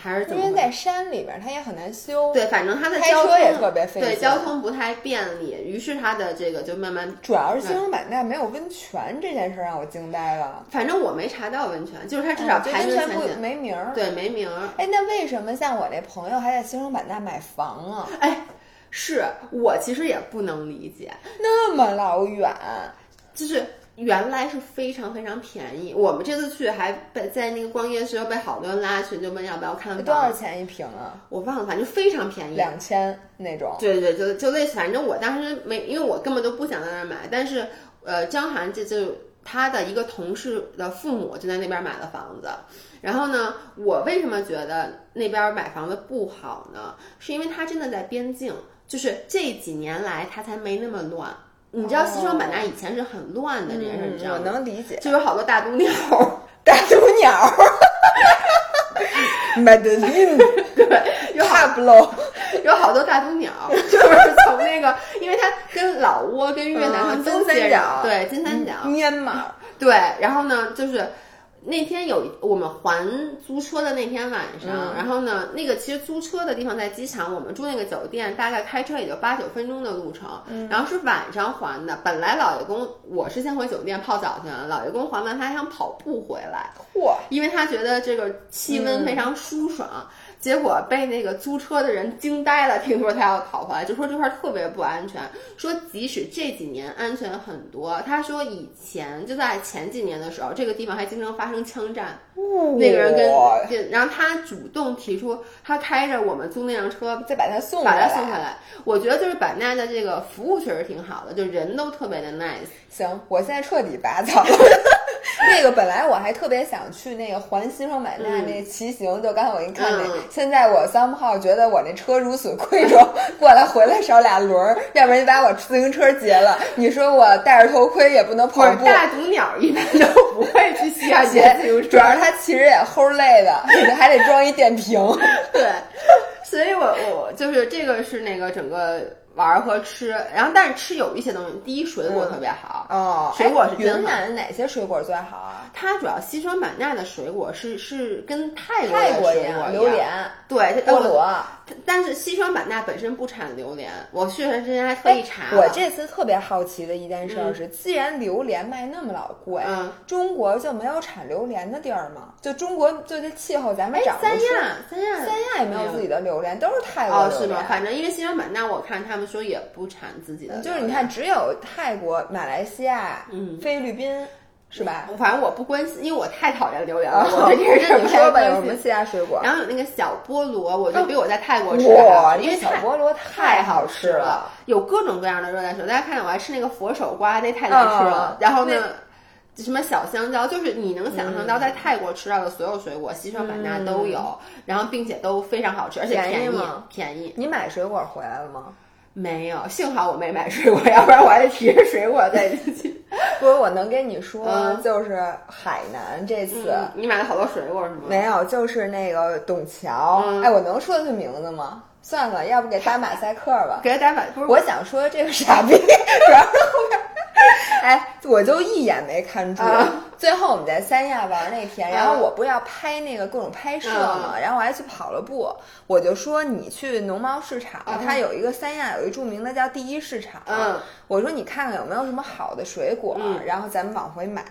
还是怎么？因为在山里边，它也很难修。对，反正它的交通也特别费对，交通不太便利。于是它的这个就慢慢。主要是西双版纳没有温泉这件事让我惊呆了。反正我没查到温泉，就是它至少排温泉不没名儿。对，没名儿。哎，那为什么像我那朋友还在西双版纳买房啊？哎，是我其实也不能理解，那么老远，就是。原来是非常非常便宜，我们这次去还被在那个逛夜市又被好多人拉群，就问要不要看房。多少钱一平啊？我忘了，反正非常便宜，两千那种。对对，就就类似，反正我当时没，因为我根本都不想在那儿买。但是，呃，张涵这就他的一个同事的父母就在那边买了房子。然后呢，我为什么觉得那边买房子不好呢？是因为它真的在边境，就是这几年来它才没那么乱。你知道西双版纳以前是很乱的这件事，你知道吗？我能理解，就有好多大毒鸟，大毒鸟，Madeline，对，有好多，有好多大毒鸟，就是从那个，因为它跟老挝、跟越南、跟金三角，对，金三角，缅甸，对，然后呢，就是。那天有我们还租车的那天晚上，然后呢，那个其实租车的地方在机场，我们住那个酒店，大概开车也就八九分钟的路程。然后是晚上还的，本来老爷公我是先回酒店泡澡去了，老爷公还完他还想跑步回来，嚯，因为他觉得这个气温非常舒爽。结果被那个租车的人惊呆了。听说他要逃回来，就说这块儿特别不安全。说即使这几年安全很多，他说以前就在前几年的时候，这个地方还经常发生枪战。那个人跟，然后他主动提出，他开着我们租那辆车再把他送把他送下来。我觉得就是版纳的这个服务确实挺好的，就人都特别的 nice。行，我现在彻底拔草了。那个本来我还特别想去那个环西双版纳那骑行，就刚才我给你看那。现在我三号觉得我那车如此贵重，过来回来少俩轮儿，要不然你把我自行车劫了。你说我戴着头盔也不能跑步。大毒鸟一般都不会去西亚劫自行车，主要是它其实也齁累的，还得装一电瓶。对，所以我我就是这个是那个整个。玩和吃，然后但是吃有一些东西，第一水果特别好哦，水果是云南哪些水果最好啊？它主要西双版纳的水果是是跟泰国泰国一样，榴莲对菠萝。但是西双版纳本身不产榴莲，我去之前还特意查。我这次特别好奇的一件事是，既然榴莲卖那么老贵，中国就没有产榴莲的地儿吗？就中国就这气候，咱们长三亚，三亚，三亚也没有自己的榴莲，都是泰国哦，是吗？反正因为西双版纳，我看他们说也不产自己的，就是你看，只有泰国、马来西亚、嗯，菲律宾。是吧？反正我不关心，因为我太讨厌榴莲了。我这人你说吧，有什么其他水果？然后有那个小菠萝，我觉得比我在泰国吃的好，因为小菠萝太好吃了。有各种各样的热带水果，大家看见我还吃那个佛手瓜，那太难吃了。然后呢，什么小香蕉，就是你能想象到在泰国吃到的所有水果，西双版纳都有，然后并且都非常好吃，而且便宜吗？便宜。你买水果回来了吗？没有，幸好我没买水果，要不然我还得提着水果再去。不是，我能跟你说，就是海南这次，你买了好多水果是吗？没有，就是那个董桥。哎，我能说他名字吗？算了，要不给打马赛克吧？给他打马，不是，我想说这个傻逼，主要是后面。哎，我就一眼没看住。最后我们在三亚玩那天，然后我不要拍那个各种拍摄嘛，然后我还去跑了步。我就说你去农贸市场，它有一个三亚有一著名的叫第一市场。我说你看看有没有什么好的水果，然后咱们往回买。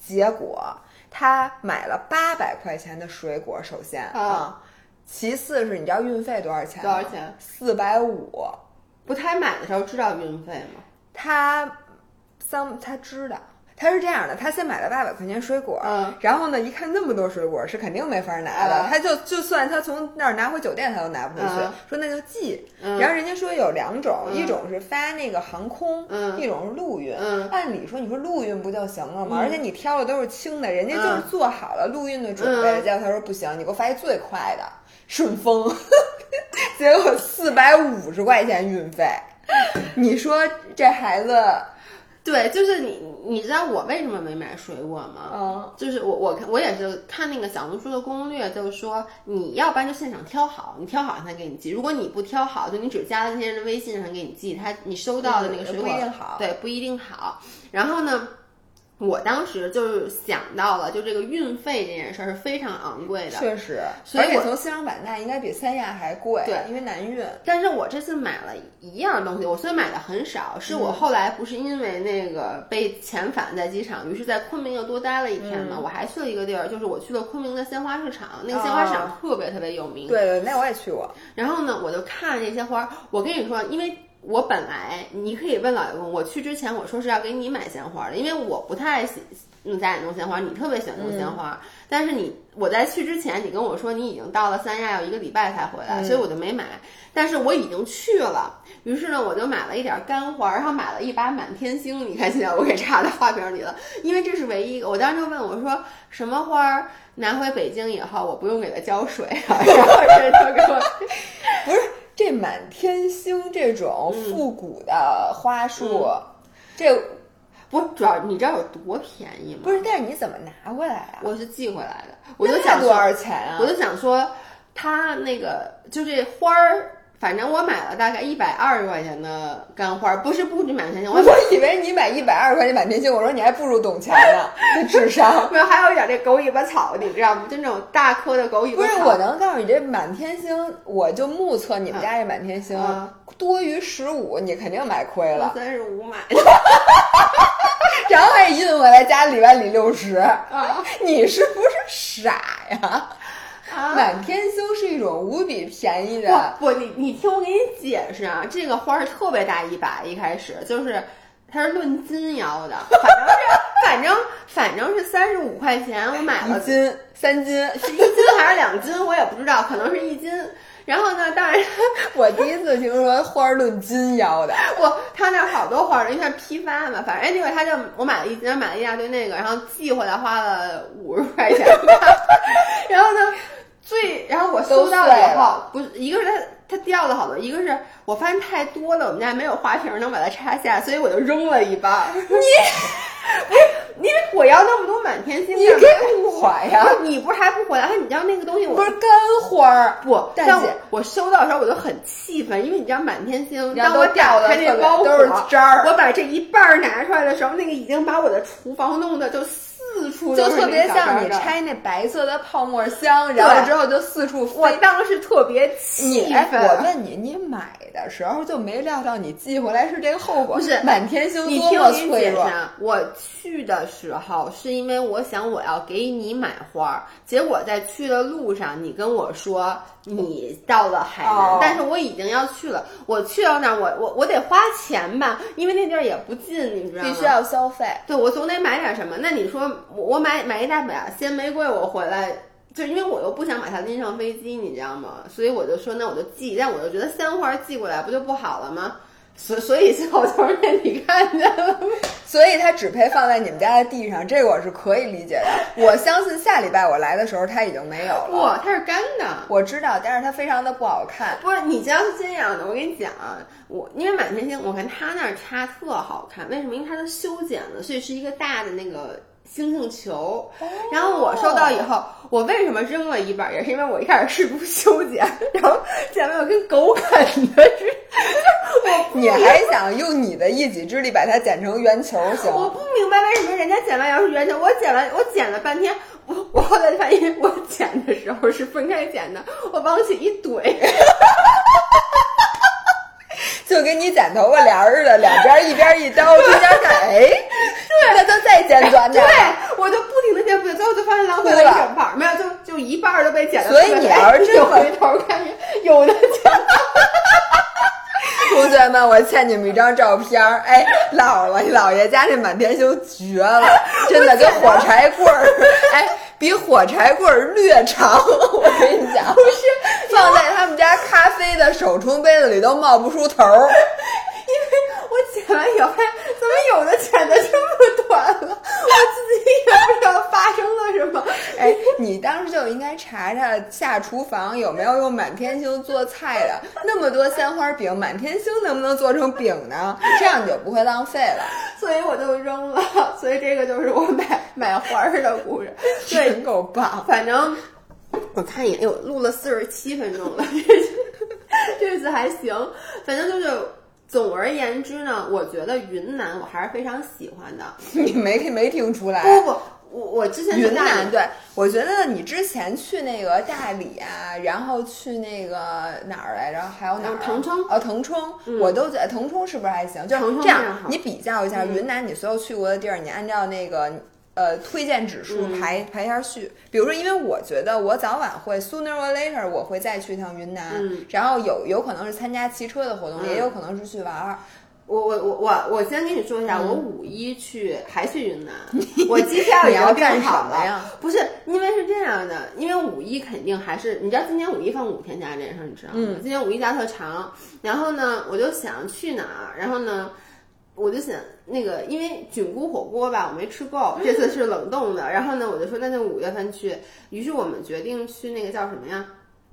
结果他买了八百块钱的水果，首先啊，其次是你知道运费多少钱吗？多少钱？四百五。不，他买的时候知道运费吗？他。三，他知道，他是这样的，他先买了八百块钱水果，嗯，然后呢，一看那么多水果是肯定没法拿的，他就就算他从那儿拿回酒店，他都拿不回去，说那就寄。然后人家说有两种，一种是发那个航空，一种是陆运。按理说你说陆运不就行了吗？而且你挑的都是轻的，人家就是做好了陆运的准备。结果他说不行，你给我发一最快的顺丰，结果四百五十块钱运费，你说这孩子。对，就是你，你知道我为什么没买水果吗？嗯，就是我，我看我也是看那个小红书的攻略，就是说你要不然就现场挑好，你挑好他给你寄。如果你不挑好，就你只加了那些人的微信让他给你寄，他你收到的那个水果不一定好，对，不一定好。然后呢？我当时就是想到了，就这个运费这件事儿是非常昂贵的，确实，所以我从西双版纳应该比三亚还贵，对，因为难运。但是我这次买了一样东西，我虽然买的很少，是我后来不是因为那个被遣返在机场，于是在昆明又多待了一天嘛，我还去了一个地儿，就是我去了昆明的鲜花市场，那个鲜花市场特别特别有名，对对，那我也去过。然后呢，我就看那些花，我跟你说，因为。我本来你可以问老爷公，我去之前我说是要给你买鲜花的，因为我不太喜用家里弄鲜花，你特别喜欢弄鲜花。但是你我在去之前，你跟我说你已经到了三亚，要一个礼拜才回来，所以我就没买。但是我已经去了，于是呢，我就买了一点干花，然后买了一把满天星。你看现在我给插在花瓶里了，因为这是唯一一个。我当时就问我说，什么花拿回北京以后，我不用给它浇水啊？然后人就给我 不是。这满天星这种复古的花束，这不主要你知道有多便宜吗？不是，但是你怎么拿过来啊？我是寄回来的，我就想多少钱啊？我就想说，他那个就这花儿。反正我买了大概一百二十块钱的干花，不是不止满天星。我以为你买一百二十块钱满天星，我说你还不如董强呢，这智商。没有，还有一点这狗尾巴草，你知道吗？就那种大颗的狗尾巴草。不是，我能告诉你，这满天星，我就目测你们家这满天星多于十五，你肯定买亏了。三十五买的，然后还运回来加里外里六十，你是不是傻呀？满天星是一种无比便宜的。不，你你听我给你解释啊，这个花儿特别大一把，一开始就是它是论斤要的，反正是反正反正是三十五块钱，我买了斤三斤，是一斤还是两斤，我也不知道，可能是一斤。然后呢？当然，我第一次听说花论斤要的。不，他那好多花儿，因为他批发嘛。反正那会他就我买了一斤，买了一大堆那个，然后寄回来花了五十块钱。然后呢，最然后我收到了以后，不是一个是它它掉了好多，一个是我发现太多了，我们家没有花瓶能把它插下，所以我就扔了一半。你。不是，因为我要那么多满天星，你给我呀！你不是还不回来？你知道那个东西，我不是干花儿，不，但我我收到的时候我就很气愤，因为你知道满天星，当我打开那包裹都是渣儿，我把这一半拿出来的时候，那个已经把我的厨房弄得就。四处就特别像你拆那白色的泡沫箱，然后之后就四处飞。我当时特别气愤。我问你，你买的时候就没料到你寄回来是这个后果？不是满天星多么脆弱。我去的时候是因为我想我要给你买花，结果在去的路上你跟我说你到了海南，但是我已经要去了。我去到那儿，我我我得花钱吧，因为那地儿也不近，你知道吗？必须要消费。对，我总得买点什么。那你说？我买买一大把鲜玫瑰，我回来就因为我又不想把它拎上飞机，你知道吗？所以我就说那我就寄，但我就觉得鲜花寄过来不就不好了吗？所所以最后就是被你看见了，所以它只配放在你们家的地上，这个我是可以理解的。我相信下礼拜我来的时候它已经没有了。不，它是干的。我知道，但是它非常的不好看。不是，你知道是这样的，我跟你讲啊，我因为满天星，我看它那儿插特好看，为什么？因为它的修剪的，所以是一个大的那个。星星球，然后我收到以后，我为什么扔了一半？也是因为我一开始试图修剪，然后剪完我跟狗啃的似的。你还想用你的一己之力把它剪成圆球？行？我不明白为什么人家剪完要是圆球，我剪完我剪了半天，我我后来发现 我剪的时候是分开剪的，我往起一怼。就跟你剪头发帘似的，两边一边一刀，中间看，哎，对，他就再剪短点。对，我就不停的剪，不停，最后就发现浪费了一整半，没有，就就一半都被剪了。所以你要是这回头看，有的剪。同学们，我欠你们一张照片儿。哎，姥姥姥爷家那满天星绝了，真的跟火柴棍儿，哎，比火柴棍儿略长。我跟你讲，不是放在他们家咖啡的手冲杯子里都冒不出头儿。因为我剪完以后，怎么有的剪的这么短了？我自己也不知道发生了什么。哎，你当时就应该查查下厨房有没有用满天星做菜的。那么多鲜花饼，满天星能不能做成饼呢？这样你就不会浪费了。所以我就扔了。所以这个就是我买买花的故事。真够棒！反正我看一眼，哟，录了四十七分钟了，这次还行。反正就是。总而言之呢，我觉得云南我还是非常喜欢的。你没没听出来？不不，我我之前云南对，我觉得你之前去那个大理啊，然后去那个哪儿来着？还有哪儿？腾冲。哦，腾冲，我都觉得腾冲是不是还行？就这样，你比较一下云南你所有去过的地儿，你按照那个。呃，推荐指数排排一下序，比如说，因为我觉得我早晚会 sooner or later 我会再去一趟云南，然后有有可能是参加骑车的活动，也有可能是去玩儿。我我我我我先跟你说一下，我五一去还去云南，我机票已经订好了。不是，因为是这样的，因为五一肯定还是你知道，今年五一放五天假这件事你知道吗？今年五一假特长，然后呢，我就想去哪儿，然后呢。我就想那个，因为菌菇火锅吧，我没吃够，这次是冷冻的。然后呢，我就说那就五月份去。于是我们决定去那个叫什么呀？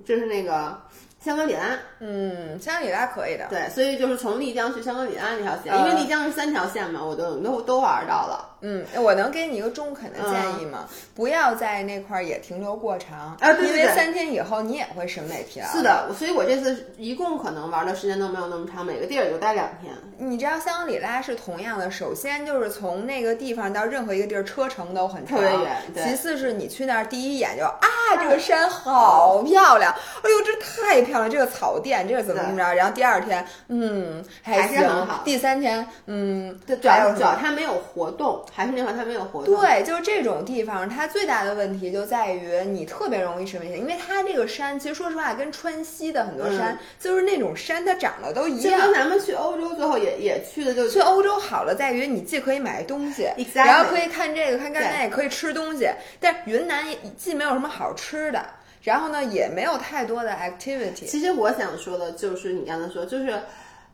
就是那个香格里拉。嗯，香格里拉可以的。对，所以就是从丽江去香格里拉那条线，因为丽江是三条线嘛，我都都都玩到了。嗯，我能给你一个中肯的建议吗？不要在那块儿也停留过长啊，因为三天以后你也会审美疲劳。是的，所以我这次一共可能玩的时间都没有那么长，每个地儿也就待两天。你知道香格里拉是同样的，首先就是从那个地方到任何一个地儿车程都很长，特别远。其次是你去那儿第一眼就啊，这个山好漂亮，哎呦这太漂亮，这个草甸这个怎么怎么着？然后第二天，嗯，还是很好。第三天，嗯，主要主要它没有活动。还是那块它没有活动。对，就是这种地方，它最大的问题就在于你特别容易吃危险，因为它这个山其实说实话跟川西的很多山、就是那种山，它长得都一样。就跟咱们去欧洲最后也也去的就去欧洲好了，在于你既可以买东西然后可以看这个看看那，也可以吃东西。但云南也既没有什么好吃的，然后呢也没有太多的 activity。其实我想说的就是你刚才说，就是，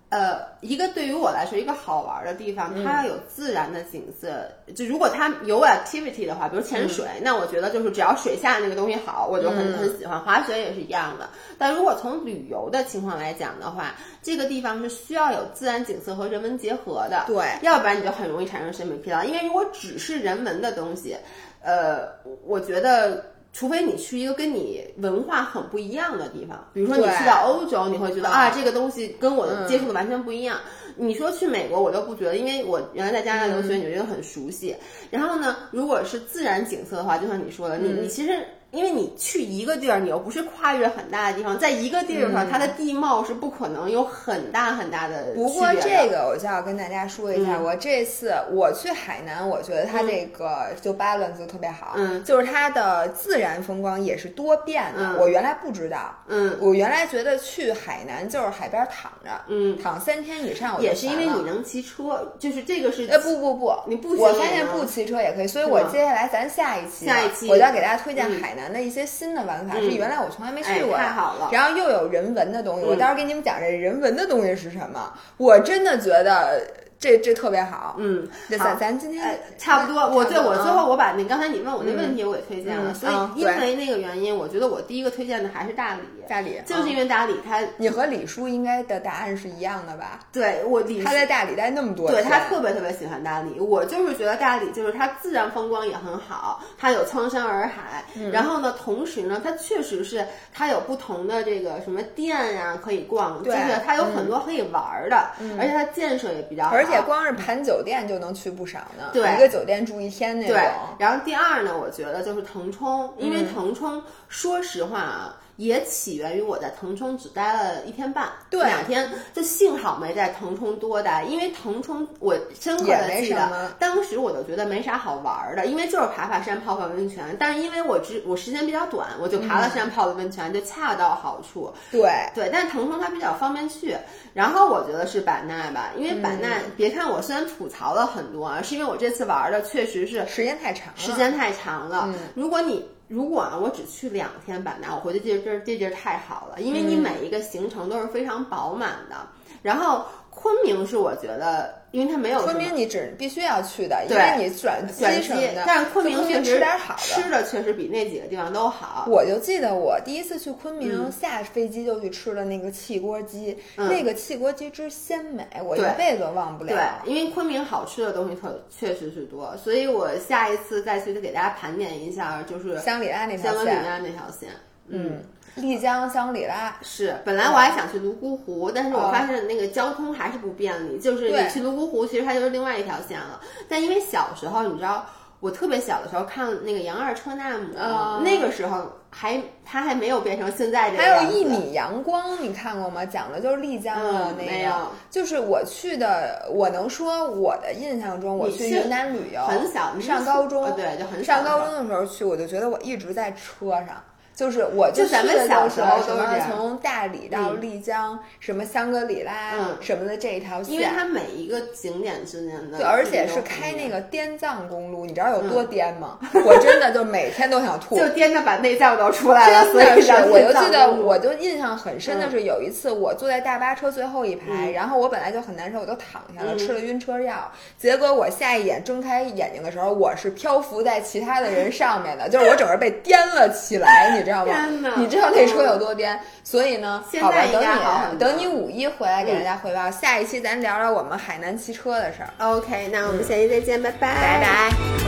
呃，一个对于我来说一个好玩的地方，它要有自然的景色。就如果它有 activity 的话，比如潜水，那我觉得就是只要水下那个东西好，我就很、很喜欢。滑雪也是一样的。但如果从旅游的情况来讲的话，这个地方是需要有自然景色和人文结合的。对要不然你就很容易产生审美疲劳。因为如果只是人文的东西，呃，我觉得。除非你去一个跟你文化很不一样的地方，比如说你去到欧洲，你会觉得嗯啊，这个东西跟我接触的完全不一样。你说去美国，我就不觉得，因为我原来在加拿大留学，你就觉得很熟悉。然后呢，如果是自然景色的话，就像你说的，你你其实。因为你去一个地儿，你又不是跨越很大的地方，在一个地儿上，它的地貌是不可能有很大很大的。不过这个我就要跟大家说一下，我这次我去海南，我觉得它这个就 balance 就特别好，嗯。就是它的自然风光也是多变的。嗯。我原来不知道，嗯。我原来觉得去海南就是海边躺着，嗯，躺三天以上我也是因为你能骑车，就是这个是呃不不不，你不我发现不骑车也可以，所以我接下来咱下一期下一期我就要给大家推荐嗯。海南的一些新的玩法，嗯是原来我从来没哎去过的。太好了然后又有人文的东西，嗯我到时候给你们讲这人文的东西是什么。我真的觉得这这特别好。嗯，这好咱咱今天呃，差不多。我对我最嗯后我把那刚才你问我那问题我给推荐了，嗯所以嗯因为那个原因，我觉得我第一个推荐的还是大理，大理就是因为为大理它你和李叔应该的答案是一样的吧？对我李他在大理待那么多对，他特别特别喜欢大理，我就是觉得大理就是它自然风光也很好，它有苍山洱海，嗯然后呢，同时呢，它确实是它有不同的这个什么店呀、可以逛，就对是它有很多可以玩儿的，而且它建设也比较且光是盘酒店就能去不少呢。对一个酒店住一天那种。对，然后第二呢，我觉得就是腾冲，因嗯为腾冲，说实话啊。也起源于我在腾冲只待了一天半，对两天，就幸好没在腾冲多待，因为腾冲我深刻的记得，当时我就觉得没啥好玩儿的，因为就是爬爬山、泡泡温泉，但是因为我只我时间比较短，我就爬了山、泡了温泉，就恰到好处。对对，但腾冲它比较方便去。然后我觉得是版纳吧，因为版纳，别看我虽然吐槽了很多啊，是因为我这次玩的确实是时间太长了。时间太长了。如果你如果啊，我只去两天版纳，我回去这这这地儿太好了，因为你每一个行程都是非常饱满的。然后昆明是我觉得，因为它没有昆明你只必须要去的，因为你转机什么的。，但是昆明就确实吃点好的。吃的确实比那几个地方都好。我就记得我第一次去昆明，嗯下飞机就去吃了那个汽锅鸡，那个汽锅鸡之鲜美，我一辈子都忘不了。对，因为昆明好吃的东西特确实是多，所以我下一次再去就给大家盘点一下，就是香里拉那条香格里线，拉那条线。嗯，丽江香格里拉，是，本来我还想去泸沽湖，但是我哦发现那个交通还是不便利。就是对你去泸沽湖，其实它就是另外一条线了。但因为小时候，你知道，我特别小的时候看那个杨二车纳姆，哦那个时候还它还没有变成现在这个还有一米阳光，你看过吗？讲的就是丽江的那个，嗯没有就是我去的，我能说我的印象中，我去去云南旅游，很小上高中，呃对就很小上高中的时候去，我就觉得我一直在车上。就是我就咱们小时候都是从大理到嗯丽江，什么香格里拉、嗯什么的这一条线，因为它每一个景点之间的，对，而且是开那个滇藏公路，你知道有多颠吗？我真的就每天都想吐。就颠的把内脏都出来了，真的是所以让，我就记得，我就印象很深的是有一次我坐在大巴车最后一排，然后我本来就很难受，我就躺下了，嗯吃了晕车药。结果我下一眼睁开眼睛的时候，我是漂浮在其他的人上面的，就是我整个被颠了起来，你知道吗？你知道那车有多颠？所以呢，好吧，等你等你五一回来给大家汇报，下一期咱聊聊我们海南骑车的事儿。OK，那我们下期再见，拜拜，拜拜。